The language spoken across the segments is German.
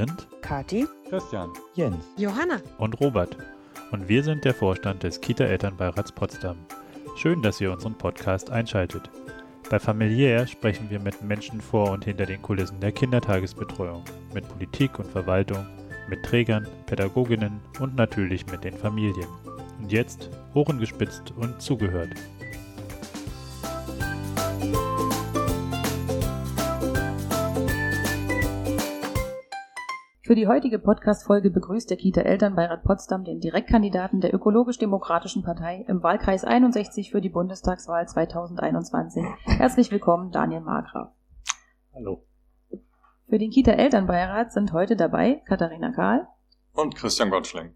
sind Kati, Christian, Jens, Johanna. und Robert und wir sind der Vorstand des Kita-Elternbeirats Potsdam. Schön, dass ihr unseren Podcast einschaltet. Bei Familiär sprechen wir mit Menschen vor und hinter den Kulissen der Kindertagesbetreuung, mit Politik und Verwaltung, mit Trägern, Pädagoginnen und natürlich mit den Familien. Und jetzt Ohren gespitzt und zugehört. Für die heutige Podcast-Folge begrüßt der Kita-Elternbeirat Potsdam den Direktkandidaten der Ökologisch-Demokratischen Partei im Wahlkreis 61 für die Bundestagswahl 2021. Herzlich willkommen, Daniel Margraf. hallo. Für den Kita-Elternbeirat sind heute dabei Katharina Kahl. Und Christian Gottschling.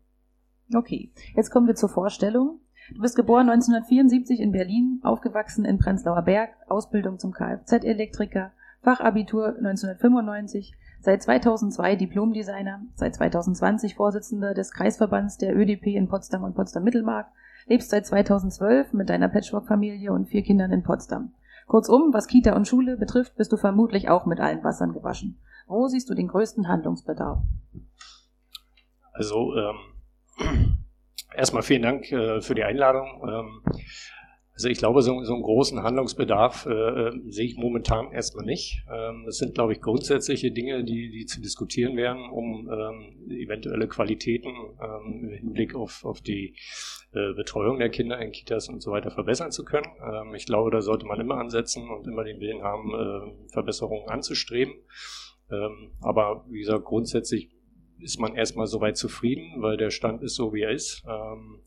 Okay, jetzt kommen wir zur Vorstellung. Du bist geboren 1974 in Berlin, aufgewachsen in Prenzlauer Berg, Ausbildung zum Kfz-Elektriker, Fachabitur 1995, seit 2002 Diplomdesigner, seit 2020 Vorsitzender des Kreisverbands der ÖDP in Potsdam und Potsdam-Mittelmark, lebst seit 2012 mit deiner Patchwork-Familie und vier Kindern in Potsdam. Kurzum, was Kita und Schule betrifft, bist du vermutlich auch mit allen Wassern gewaschen. Wo siehst du den größten Handlungsbedarf? Also ähm, erstmal vielen Dank äh, für die Einladung. Ähm, also ich glaube, so, so einen großen Handlungsbedarf äh, äh, sehe ich momentan erstmal nicht. Ähm, das sind, glaube ich, grundsätzliche Dinge, die, die zu diskutieren wären, um ähm, eventuelle Qualitäten ähm, im Hinblick auf, auf die äh, Betreuung der Kinder in Kitas und so weiter verbessern zu können. Ähm, ich glaube, da sollte man immer ansetzen und immer den Willen haben, äh, Verbesserungen anzustreben. Ähm, aber wie gesagt, grundsätzlich ist man erstmal soweit zufrieden, weil der Stand ist so, wie er ist. Ähm,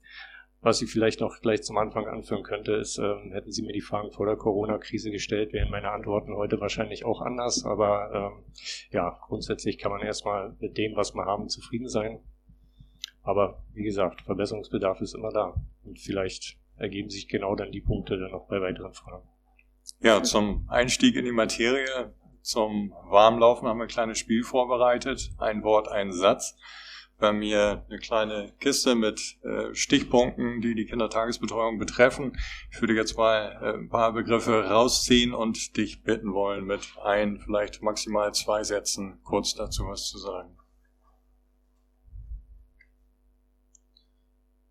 was ich vielleicht noch gleich zum Anfang anführen könnte, ist, ähm, hätten Sie mir die Fragen vor der Corona-Krise gestellt, wären meine Antworten heute wahrscheinlich auch anders. Aber ähm, ja, grundsätzlich kann man erstmal mit dem, was wir haben, zufrieden sein. Aber wie gesagt, Verbesserungsbedarf ist immer da. Und vielleicht ergeben sich genau dann die Punkte dann noch bei weiteren Fragen. Ja, zum Einstieg in die Materie, zum Warmlaufen haben wir ein kleines Spiel vorbereitet. Ein Wort, ein Satz. Bei mir eine kleine Kiste mit äh, Stichpunkten, die die Kindertagesbetreuung betreffen. Ich würde jetzt mal äh, ein paar Begriffe rausziehen und dich bitten wollen, mit ein, vielleicht maximal zwei Sätzen kurz dazu was zu sagen.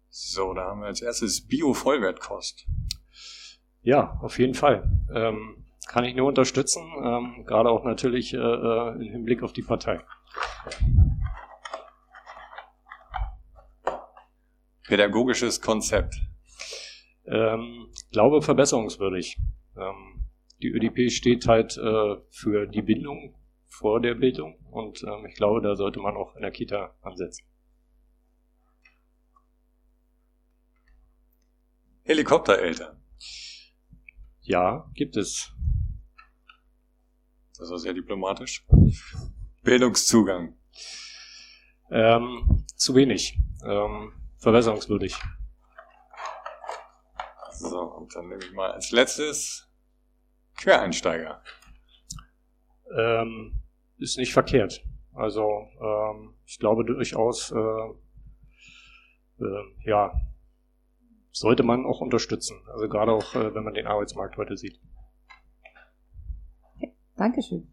So, da haben wir als erstes Bio-Vollwertkost. Ja, auf jeden Fall. Ähm, kann ich nur unterstützen, ähm, gerade auch natürlich äh, äh, im Hinblick auf die Partei. Pädagogisches Konzept. Ähm, glaube verbesserungswürdig. Ähm, die ÖDP steht halt äh, für die Bildung vor der Bildung und ähm, ich glaube, da sollte man auch in der Kita ansetzen. Helikoptereltern. Ja, gibt es. Das war sehr diplomatisch. Bildungszugang. Ähm, zu wenig. Ähm, verbesserungswürdig. So, und dann nehme ich mal als letztes Quereinsteiger. Ähm, ist nicht verkehrt. Also ähm, ich glaube durchaus, äh, äh, ja, sollte man auch unterstützen. Also gerade auch, äh, wenn man den Arbeitsmarkt heute sieht. Dankeschön.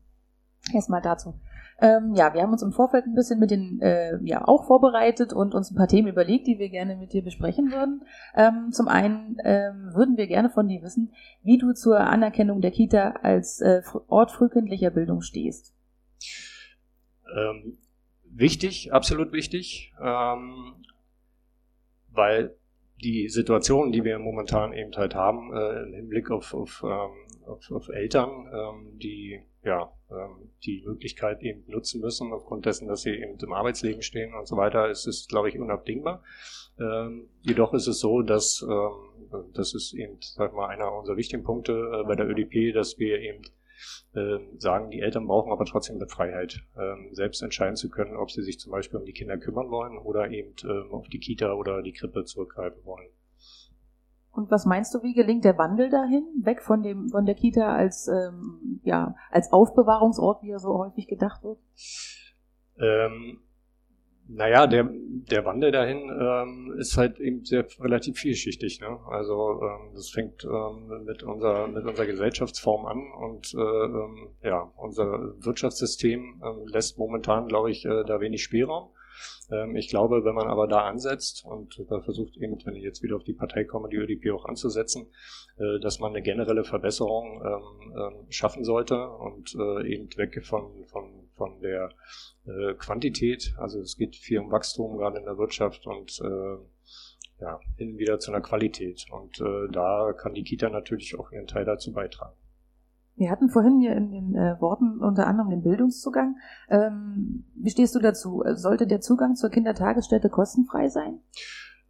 Erstmal dazu. Ähm, ja, wir haben uns im Vorfeld ein bisschen mit den, äh, ja, auch vorbereitet und uns ein paar Themen überlegt, die wir gerne mit dir besprechen würden. Ähm, zum einen ähm, würden wir gerne von dir wissen, wie du zur Anerkennung der Kita als äh, Ort frühkindlicher Bildung stehst. Ähm, wichtig, absolut wichtig, ähm, weil die Situation, die wir momentan eben halt haben, äh, im Hinblick auf, auf, ähm, auf, auf Eltern, ähm, die ja ähm, die Möglichkeit eben nutzen müssen, aufgrund dessen, dass sie eben im Arbeitsleben stehen und so weiter, ist es, glaube ich, unabdingbar. Ähm, jedoch ist es so, dass ähm, das ist eben, sag mal, einer unserer wichtigen Punkte äh, bei der ÖDP, dass wir eben äh, sagen, die Eltern brauchen aber trotzdem eine Freiheit, ähm, selbst entscheiden zu können, ob sie sich zum Beispiel um die Kinder kümmern wollen oder eben ähm, auf die Kita oder die Krippe zurückgreifen wollen. Und was meinst du, wie gelingt der Wandel dahin, weg von dem von der Kita als ähm, ja als Aufbewahrungsort, wie er so häufig gedacht wird? Ähm, Naja, der, der Wandel dahin ähm, ist halt eben sehr relativ vielschichtig. Ne? Also ähm, das fängt ähm, mit, unserer, mit unserer Gesellschaftsform an und äh, ähm, ja, unser Wirtschaftssystem ähm, lässt momentan, glaube ich, äh, da wenig Spielraum. Ähm, ich glaube, wenn man aber da ansetzt und da versucht eben, wenn ich jetzt wieder auf die Partei komme, die ÖDP auch anzusetzen, äh, dass man eine generelle Verbesserung ähm, schaffen sollte und äh, eben weg von, von, von der äh, Quantität. Also es geht viel um Wachstum gerade in der Wirtschaft und ja, hin wieder zu einer Qualität. Und da kann die Kita natürlich auch ihren Teil dazu beitragen. Wir hatten vorhin hier in den äh, Worten unter anderem den Bildungszugang. Ähm, wie stehst du dazu? Sollte der Zugang zur Kindertagesstätte kostenfrei sein?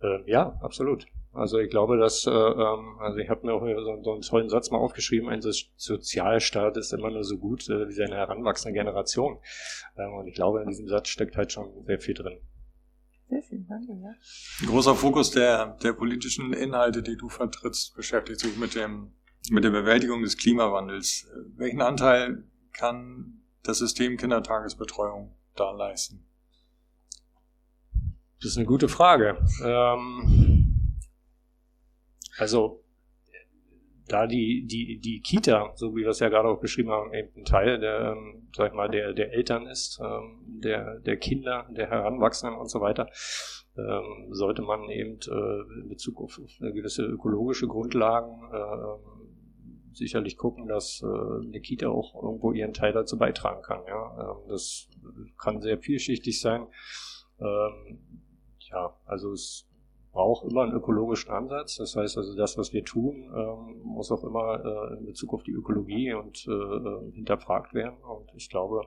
Äh, ja, absolut. Also ich glaube, dass, äh, ähm, also ich habe mir auch so, so, einen tollen Satz mal aufgeschrieben, ein Sozialstaat ist immer nur so gut äh, wie seine heranwachsende Generation. Ähm, und ich glaube, in diesem Satz steckt halt schon sehr viel drin. Sehr schön, danke. Ja. Ein großer Fokus der, der politischen Inhalte, die du vertrittst, beschäftigt sich mit dem mit der Bewältigung des Klimawandels. Welchen Anteil kann das System Kindertagesbetreuung da leisten? Das ist eine gute Frage. Ähm, also da die, die, die Kita, so wie wir es ja gerade auch beschrieben haben, eben ein Teil der, ähm, sag ich mal, der, der Eltern ist, ähm, der, der Kinder, der Heranwachsenden und so weiter, ähm, sollte man eben äh, in Bezug auf, gewisse ökologische Grundlagen äh, sicherlich gucken, dass äh, eine Kita auch irgendwo ihren Teil dazu beitragen kann. Ja? Das kann sehr vielschichtig sein. Ja, also es braucht immer einen ökologischen Ansatz. Das heißt also, das, was wir tun, ähm, muss auch immer äh, in Bezug auf die Ökologie und äh, äh hinterfragt werden. Und ich glaube,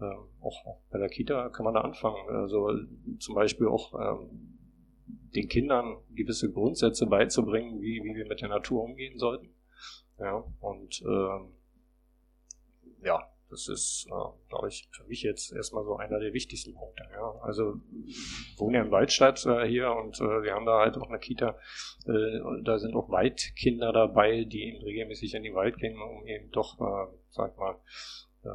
äh, auch, bei der Kita kann man da anfangen. Also zum Beispiel auch ähm, den Kindern gewisse Grundsätze beizubringen, wie, wie wir mit der Natur umgehen sollten. Ja, und ähm, ja, das ist, äh, glaube ich, für mich jetzt erstmal so einer der wichtigsten Punkte. Ja. Also wohne ja in Waldstadt äh, hier und äh, wir haben da halt auch eine Kita. Äh, da sind auch Waldkinder dabei, die regelmäßig in den Wald gehen, um eben doch, äh, sag mal, äh,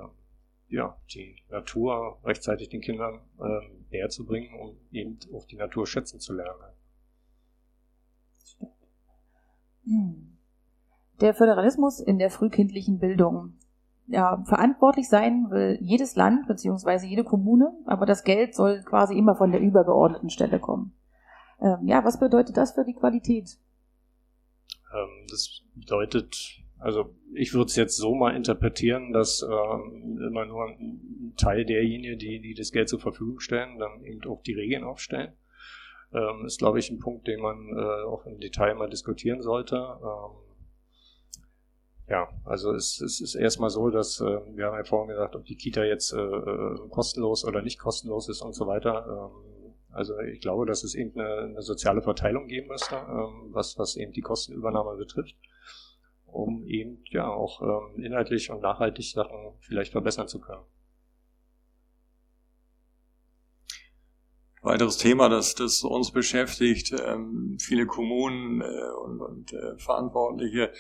ja, die Natur rechtzeitig den Kindern äh, näher zu bringen, um eben auch die Natur schätzen zu lernen. Hm der Föderalismus in der frühkindlichen Bildung. Ja, verantwortlich sein will jedes Land bzw. jede Kommune, aber das Geld soll quasi immer von der übergeordneten Stelle kommen. Ähm, ja, was bedeutet das für die Qualität? Ähm, das bedeutet, also ich würde es jetzt so mal interpretieren, dass ähm, immer nur ein Teil derjenigen, die, die das Geld zur Verfügung stellen, dann eben auch die Regeln aufstellen. Ähm, ist, glaube ich, ein Punkt, den man äh, auch im Detail mal diskutieren sollte. Ähm, ja, also es, es ist erstmal so, dass äh, wir haben ja vorhin gesagt, ob die Kita jetzt äh, äh, kostenlos oder nicht kostenlos ist und so weiter. Ähm, also ich glaube, dass es eben eine, eine soziale Verteilung geben müsste, ähm, was, was eben die Kostenübernahme betrifft, um eben ja auch ähm, inhaltlich und nachhaltig Sachen vielleicht verbessern zu können. Weiteres Thema, das, das uns beschäftigt, ähm, viele Kommunen äh, und, und äh, Verantwortliche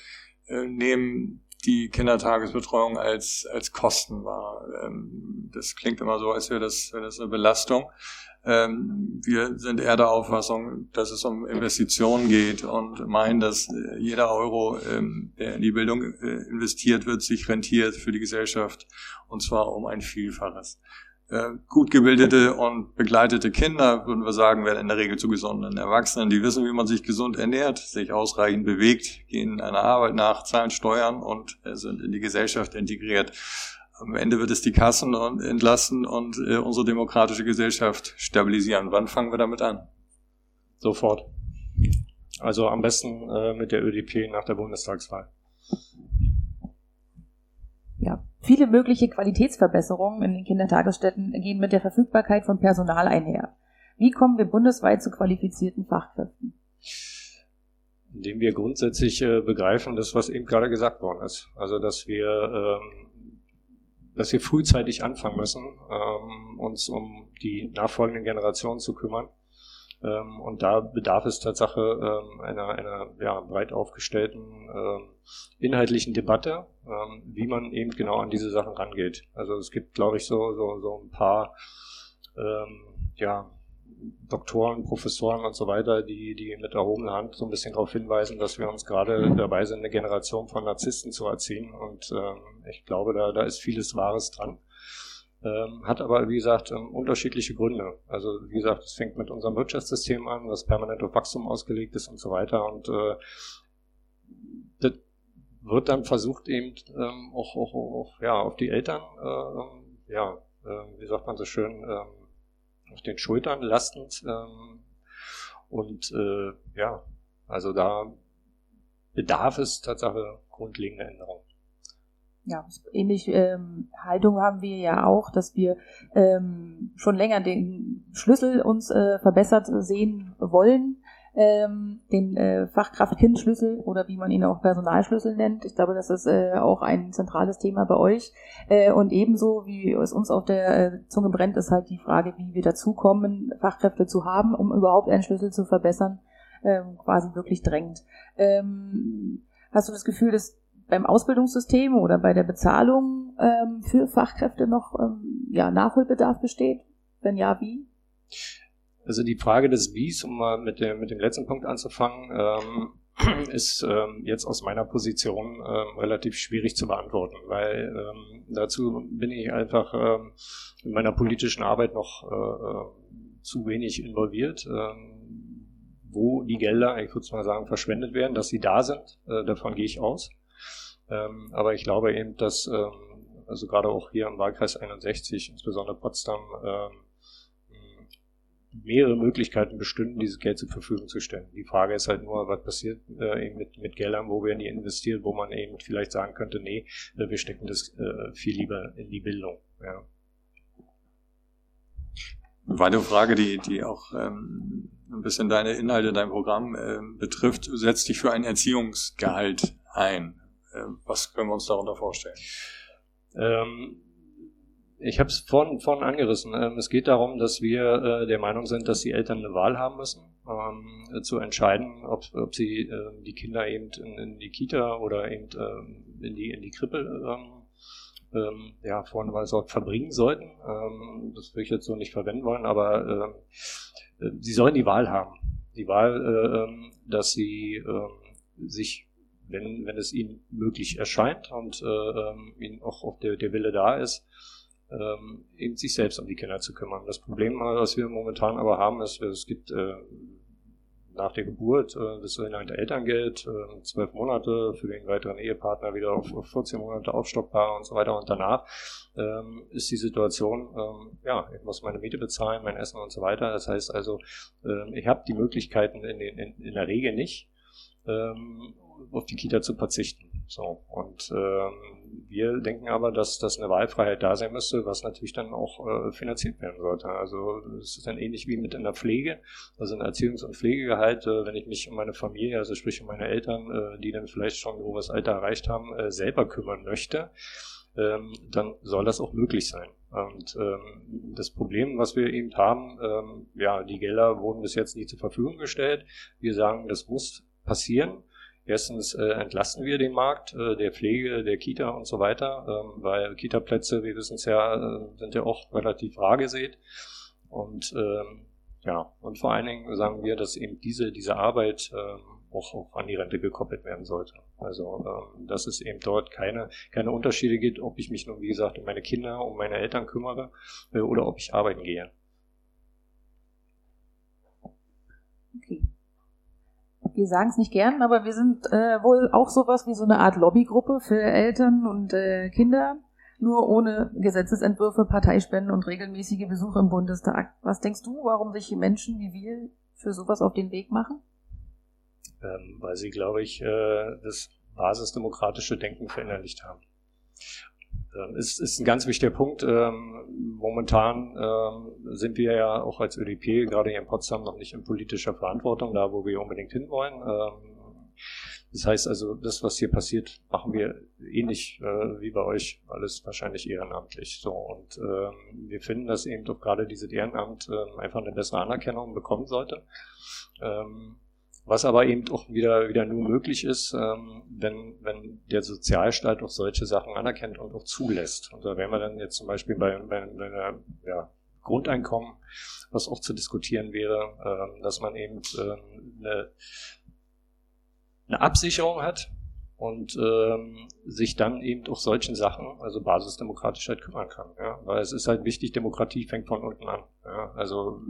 äh, nehmen die Kindertagesbetreuung als, als Kosten wahr. Ähm, das klingt immer so, als wäre das, wäre das eine Belastung. Ähm, wir sind eher der Auffassung, dass es um Investitionen geht und meinen, dass äh, jeder Euro, ähm, der in die Bildung äh, investiert wird, sich rentiert für die Gesellschaft und zwar um ein Vielfaches. Äh, gut gebildete und begleitete Kinder, würden wir sagen, werden in der Regel zu gesunden Erwachsenen, die wissen, wie man sich gesund ernährt, sich ausreichend bewegt, gehen einer Arbeit nach, zahlen Steuern und äh, sind in die Gesellschaft integriert. Am Ende wird es die Kassen entlasten und äh, unsere demokratische Gesellschaft stabilisieren. Wann fangen wir damit an? Sofort. Also am besten mit der ÖDP nach der Bundestagswahl. Ja, viele mögliche Qualitätsverbesserungen in den Kindertagesstätten gehen mit der Verfügbarkeit von Personal einher. Wie kommen wir bundesweit zu qualifizierten Fachkräften? Indem wir grundsätzlich äh, begreifen, das, was eben gerade gesagt worden ist. Also, dass wir, ähm, dass wir frühzeitig anfangen müssen, ähm, uns um die nachfolgenden Generationen zu kümmern ähm, und da bedarf es Tatsache ähm, einer, einer ja, breit aufgestellten ähm, inhaltlichen Debatte, ähm, wie man eben genau an diese Sachen rangeht. Also es gibt, glaube ich, so, so, so ein paar ähm, ja, Doktoren, Professoren und so weiter, die, die mit erhobener Hand so ein bisschen darauf hinweisen, dass wir uns gerade dabei sind, eine Generation von Narzissten zu erziehen. Und ähm, ich glaube, da, da ist vieles Wahres dran. Ähm, hat aber, wie gesagt, ähm, unterschiedliche Gründe. Also, wie gesagt, es fängt mit unserem Wirtschaftssystem an, das permanent auf Wachstum ausgelegt ist und so weiter. Und äh, das wird dann versucht, eben ähm, auch, auch, auch ja, auf die Eltern, äh, ja, äh, wie sagt man so schön, äh, auf den Schultern lastend. Ähm, und äh, ja, also da bedarf es Tatsache grundlegender Änderungen. Ja, ähnliche ähm, Haltung haben wir ja auch, dass wir ähm, schon länger den Schlüssel uns äh, verbessert sehen wollen ähm, den äh, Fachkraft-Kind-Schlüssel oder wie man ihn auch Personalschlüssel nennt. Ich glaube, das ist äh, auch ein zentrales Thema bei euch. Äh, und ebenso, wie es uns auf der äh, Zunge brennt, ist halt die Frage, wie wir dazu kommen, Fachkräfte zu haben, um überhaupt einen Schlüssel zu verbessern, ähm, quasi wirklich drängend. Ähm, hast du das Gefühl, dass beim Ausbildungssystem oder bei der Bezahlung ähm, für Fachkräfte noch ähm, ja, Nachholbedarf besteht? Wenn ja, wie? Also die Frage des Wies, um mal mit dem, mit dem letzten Punkt anzufangen, ähm, ist ähm, jetzt aus meiner Position ähm, relativ schwierig zu beantworten, weil ähm, dazu bin ich einfach ähm, in meiner politischen Arbeit noch äh, äh zu wenig involviert. Ähm, wo die Gelder, ich würde mal sagen, verschwendet werden, dass sie da sind, äh, davon gehe ich aus. Ähm, aber ich glaube eben, dass ähm, also gerade auch hier im Wahlkreis 61, insbesondere Potsdam, ähm, mehrere Möglichkeiten bestünden, dieses Geld zur Verfügung zu stellen. Die Frage ist halt nur, was passiert äh, eben mit, mit Geldern, wo werden die investiert, wo man eben vielleicht sagen könnte, nee, äh, wir stecken das äh, viel lieber in die Bildung. Ja. Weitere Frage, die, die auch ähm, ein bisschen deine Inhalte, dein Programm äh, betrifft, setzt dich für ein Erziehungsgehalt ein. Äh, was können wir uns darunter vorstellen? Ähm, ich habe es vorhin, vorhin angerissen. Ähm, es geht darum, dass wir äh, der Meinung sind, dass die Eltern eine Wahl haben müssen, ähm, zu entscheiden, ob, ob sie äh, die Kinder eben in, in, die Kita oder eben äh, in, die, in die Krippe ähm, ähm, ja, vorhin war es verbringen sollten. Ähm, das würde ich jetzt so nicht verwenden wollen, aber ähm, äh, sie sollen die Wahl haben. Die Wahl, äh, dass sie sich wenn, wenn es ihnen möglich erscheint und äh, ihnen auch, auch der, der Wille da ist, ähm, eben sich selbst um die Kinder zu kümmern. Das Problem, was wir momentan aber haben, ist, es gibt äh, nach der Geburt äh, das sogenannte Elterngeld, äh, zwölf Monate für den weiteren Ehepartner wieder auf, auf 14 Monate aufstockbar und so weiter. Und danach ähm, ist die Situation, ähm, ja, ich muss meine Miete bezahlen, mein Essen und so weiter. Das heißt also, äh, ich habe die Möglichkeiten in, den, in, in der Regel nicht, ähm, auf die Kita zu verzichten. So, und ähm, wir denken aber, dass, dass eine Wahlfreiheit da sein müsste, was natürlich dann auch äh, finanziert werden sollte. Also es ist dann ähnlich wie mit in der Pflege, also ein Erziehungs- und Pflegegehalt, äh, wenn ich mich um meine Familie, also sprich um meine Eltern, äh, die dann vielleicht schon ein hohes Alter erreicht haben, äh, selber kümmern möchte, ähm, dann soll das auch möglich sein. Und ähm, das Problem, was wir eben haben, ähm, ja, die Gelder wurden bis jetzt nicht zur Verfügung gestellt. Wir sagen, das muss passieren. Erstens äh, entlasten wir den Markt äh, der Pflege, der Kita und so weiter, ähm, weil Kita-Plätze, wir wissen es ja, äh, sind ja auch relativ rar gesät. Und ähm, ja, und vor allen Dingen sagen wir, dass eben diese, diese Arbeit ähm, auch, auch an die Rente gekoppelt werden sollte. Also ähm, dass es eben dort keine, keine Unterschiede gibt, ob ich mich nun, wie gesagt, um meine Kinder, um meine Eltern kümmere äh, oder ob ich arbeiten gehe. Okay wir sagen es nicht gern, aber wir sind äh, wohl auch sowas wie so eine Art Lobbygruppe für Eltern und äh, Kinder, nur ohne Gesetzesentwürfe, Parteispenden und regelmäßige Besuche im Bundestag. Was denkst du, warum sich Menschen wie wir für sowas auf den Weg machen? Ähm, weil sie, glaube ich, äh, das basisdemokratische Denken verinnerlicht haben. Ähm, ist, ist ein ganz wichtiger Punkt. Ähm, momentan ähm, sind wir ja auch als ÖDP gerade hier in Potsdam noch nicht in politischer Verantwortung, da wo wir unbedingt hinwollen. Das heißt also, das, was hier passiert, machen wir ähnlich äh, wie bei euch, alles wahrscheinlich ehrenamtlich. So und wir finden, dass eben doch gerade dieses Ehrenamt einfach eine bessere Anerkennung bekommen sollte. Was aber eben auch wieder, wieder nur möglich ist, ähm, wenn, wenn der Sozialstaat auch solche Sachen anerkennt und auch zulässt. Und da wären wir dann jetzt zum Beispiel bei, bei, bei einer ja, Grundeinkommen, was auch zu diskutieren wäre, ähm, dass man eben ähm, eine, eine Absicherung hat und ähm, sich dann eben auch solchen Sachen, also Basisdemokratischheit halt kümmern kann. Ja? Weil es ist halt wichtig, Demokratie fängt von unten an. Ja? Also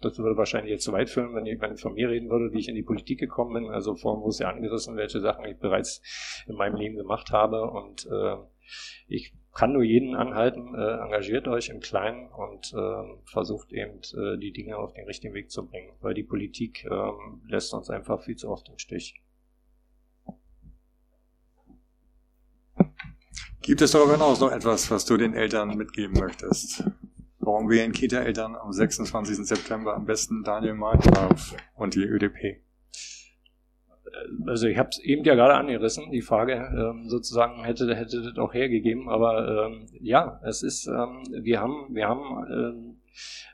das würde wahrscheinlich jetzt zu weit führen, wenn wenn von mir reden würde, wie ich in die Politik gekommen bin. Also vorhin wurde es ja angerissen, welche Sachen ich bereits in meinem Leben gemacht habe. Und äh, ich kann nur jeden anhalten, äh, engagiert euch im Kleinen und äh, versucht eben äh, die Dinge auf den richtigen Weg zu bringen, weil die Politik äh, lässt uns einfach viel zu oft im Stich. Gibt es darüber hinaus noch etwas, was du den Eltern mitgeben möchtest? Warum wählen Kita-Eltern am 26. September am besten Daniel Markgraf und die ÖDP? Also ich habe es eben ja gerade angerissen, die Frage ähm, sozusagen hätte hätte das auch hergegeben, aber ähm, ja, es ist, ähm, wir haben, wir haben ähm,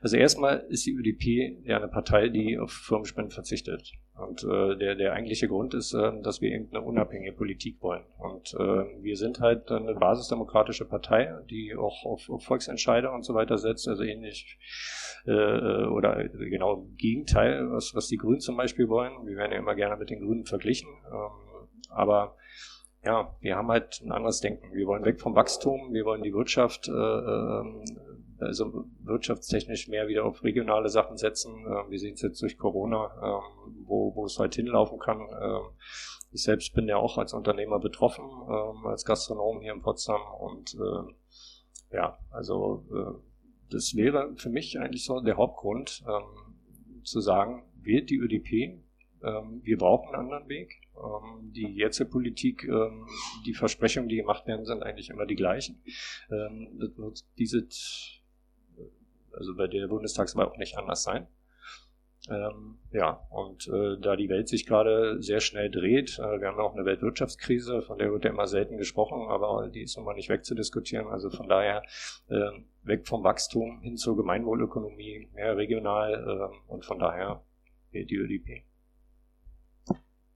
also erstmal ist die ÖDP ja eine Partei, die auf Firmenspenden verzichtet. Und äh, der, der eigentliche Grund ist, äh, dass wir eben eine unabhängige Politik wollen. Und äh, wir sind halt eine basisdemokratische Partei, die auch auf, auf Volksentscheider und so weiter setzt, also ähnlich äh, oder genau im Gegenteil, was, was die Grünen zum Beispiel wollen. Wir werden ja immer gerne mit den Grünen verglichen. Ähm, aber ja, wir haben halt ein anderes Denken. Wir wollen weg vom Wachstum, wir wollen die Wirtschaft äh, ähm, also wirtschaftstechnisch mehr wieder auf regionale Sachen setzen. Ähm, wir sehen es jetzt durch Corona, ähm, wo, wo es halt hinlaufen kann. Ähm, ich selbst bin ja auch als Unternehmer betroffen, ähm, als Gastronom hier in Potsdam und äh, ja, also äh, das wäre für mich eigentlich so der Hauptgrund, ähm, zu sagen, wählt die ÖDP, ähm, wir brauchen einen anderen Weg. Die jetzige Politik, die Versprechungen, die gemacht werden, sind eigentlich immer die gleichen. Diese also bei der Bundestagswahl auch nicht anders sein. Ähm, ja, und äh, da die Welt sich gerade sehr schnell dreht, äh, wir haben auch eine Weltwirtschaftskrise, von der wird ja immer selten gesprochen, aber die ist immer nicht wegzudiskutieren. Also von daher äh, weg vom Wachstum hin zur Gemeinwohlökonomie, mehr regional äh, und von daher die ÖDP.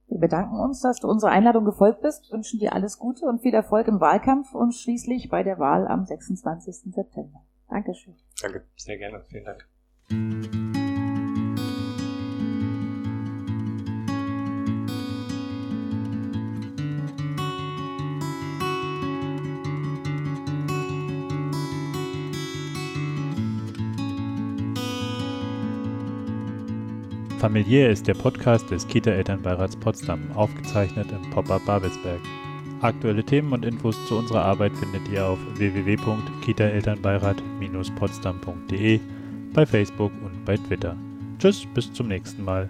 Wir bedanken uns, dass du unserer Einladung gefolgt bist, wünschen dir alles Gute und viel Erfolg im Wahlkampf und schließlich bei der Wahl am 26. September. Dankeschön. Danke, sehr gerne. Vielen Dank. Familiär ist der Podcast des Kita-Elternbeirats Potsdam, aufgezeichnet im Pop-Up Babelsberg. Aktuelle Themen und Infos zu unserer Arbeit findet ihr auf www.kitaelternbeirat-potsdam.de, bei Facebook und bei Twitter. Tschüss, bis zum nächsten Mal.